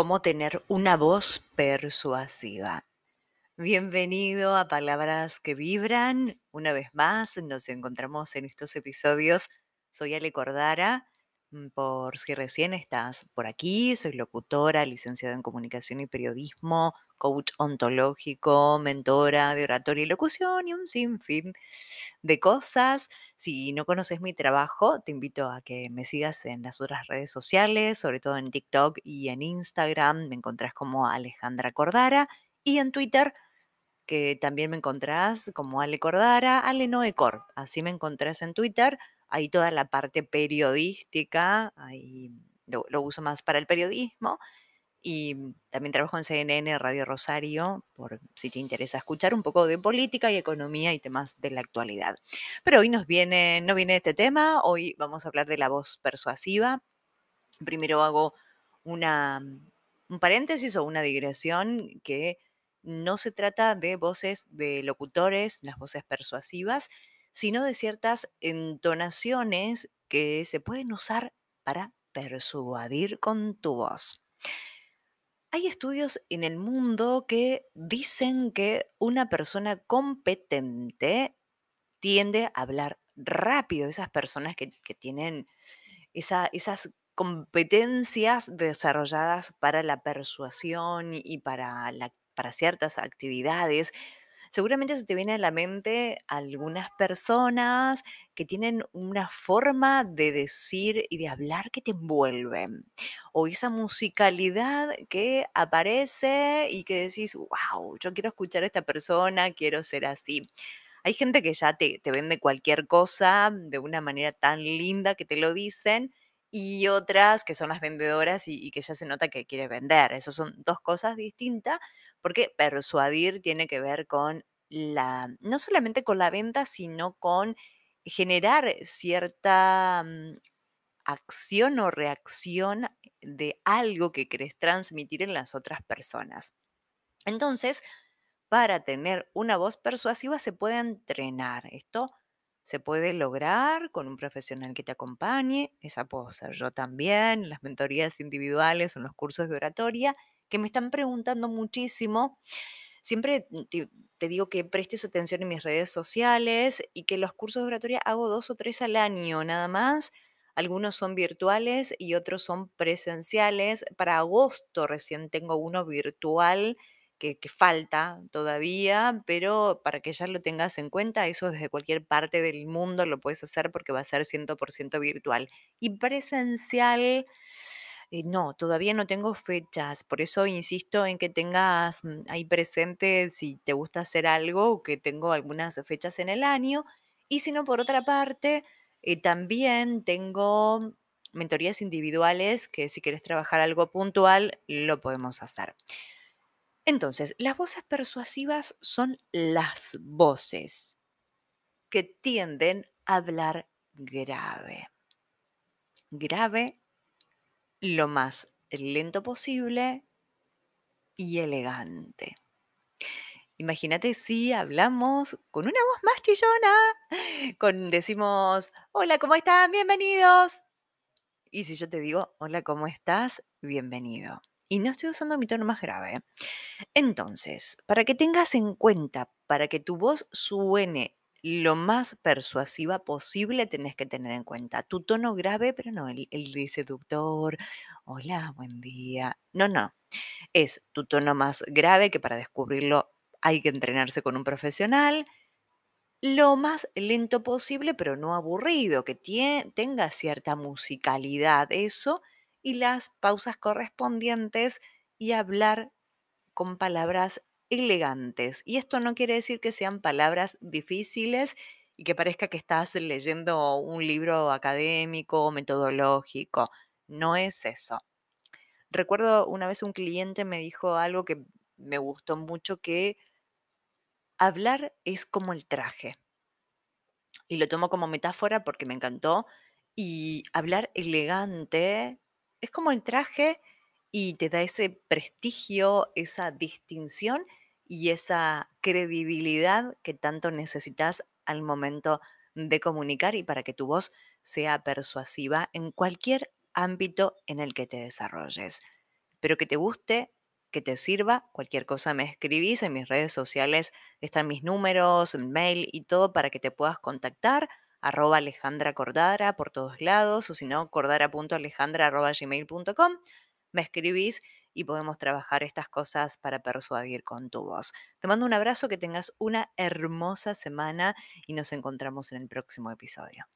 cómo tener una voz persuasiva. Bienvenido a Palabras que Vibran. Una vez más nos encontramos en estos episodios. Soy Ale Cordara. Mm, por si recién estás por aquí, soy locutora, licenciada en comunicación y periodismo, coach ontológico, mentora de oratoria y locución y un sinfín de cosas. Si no conoces mi trabajo, te invito a que me sigas en las otras redes sociales, sobre todo en TikTok y en Instagram. Me encontrás como Alejandra Cordara y en Twitter que también me encontrás como Ale Cordara, Ale Noecor. Así me encontrás en Twitter. Ahí toda la parte periodística, lo, lo uso más para el periodismo. Y también trabajo en CNN Radio Rosario, por si te interesa escuchar un poco de política y economía y temas de la actualidad. Pero hoy nos viene, no viene este tema, hoy vamos a hablar de la voz persuasiva. Primero hago una, un paréntesis o una digresión que no se trata de voces de locutores, las voces persuasivas, sino de ciertas entonaciones que se pueden usar para persuadir con tu voz. Hay estudios en el mundo que dicen que una persona competente tiende a hablar rápido. Esas personas que, tienen esa- esas competencias desarrolladas para la persuasión y, para ciertas actividades. Seguramente se te viene a la mente algunas personas que tienen una forma de decir y de hablar que te envuelven o esa musicalidad que aparece y que decís, wow, yo quiero escuchar a esta persona, quiero ser así. Hay gente que ya te, te vende cualquier cosa de una manera tan linda que te lo dicen y otras que son las vendedoras y, que ya se nota que quiere vender. Esas son dos cosas distintas porque persuadir tiene que ver con la, no solamente con la venta, sino con generar cierta mm, acción o reacción de algo que querés transmitir en las otras personas. Entonces, para tener una voz persuasiva se puede entrenar. Esto se puede lograr con un profesional que te acompañe. Esa puedo ser yo también, las mentorías individuales o los cursos de oratoria, que me están preguntando muchísimo. Siempre te, te digo que prestes atención en mis redes sociales y que los cursos de oratoria hago dos o tres al año nada más. Algunos son virtuales y otros son presenciales. Para agosto recién tengo uno virtual que, falta todavía, pero para que ya lo tengas en cuenta, eso desde cualquier parte del mundo lo puedes hacer porque va a ser 100% virtual. Y presencial, eh, no, todavía no tengo fechas, por eso insisto en que tengas mm, ahí presente si te gusta hacer algo, que tengo algunas fechas en el año. Y si no, por otra parte, eh, también tengo mentorías individuales que si quieres trabajar algo puntual, lo podemos hacer. Entonces, las voces persuasivas son las voces que tienden a hablar grave. Grave lo más lento posible y elegante. Imagínate si hablamos con una voz más chillona, decimos, hola, ¿cómo están? Bienvenidos. Y si yo te digo, hola, ¿cómo estás? Bienvenido. Y no estoy usando mi tono más grave. ¿eh? Entonces, para que tengas en cuenta, para que tu voz suene lo más persuasiva posible, tenés que tener en cuenta tu tono grave, pero no el, el seductor. Hola, buen día. No, no. Es tu tono más grave, que para descubrirlo hay que entrenarse con un profesional. Lo más lento posible, pero no aburrido, que tenga cierta musicalidad eso, y las pausas correspondientes y hablar con palabras elegantes. Y esto no quiere decir que sean palabras difíciles y que parezca que estás leyendo un libro académico o metodológico. No es eso. Recuerdo una vez un cliente me dijo algo que me gustó mucho, que hablar es como el traje. Y lo tomo como metáfora porque me encantó. Y hablar elegante es como el traje y te da ese prestigio, esa distinción y esa credibilidad que tanto necesitas al momento de comunicar y para que tu voz sea persuasiva en cualquier ámbito en el que te desarrolles. pero que te guste, que te sirva. Cualquier cosa me escribís en mis redes sociales, están mis números, mail y todo para que te puedas contactar. Arroba Alejandra Cordara por todos lados, o si no, cordara.alejandra arroba gmail.com. Me escribís y podemos trabajar estas cosas para persuadir con tu voz. Te mando un abrazo, que tengas una hermosa semana y nos encontramos en el próximo episodio.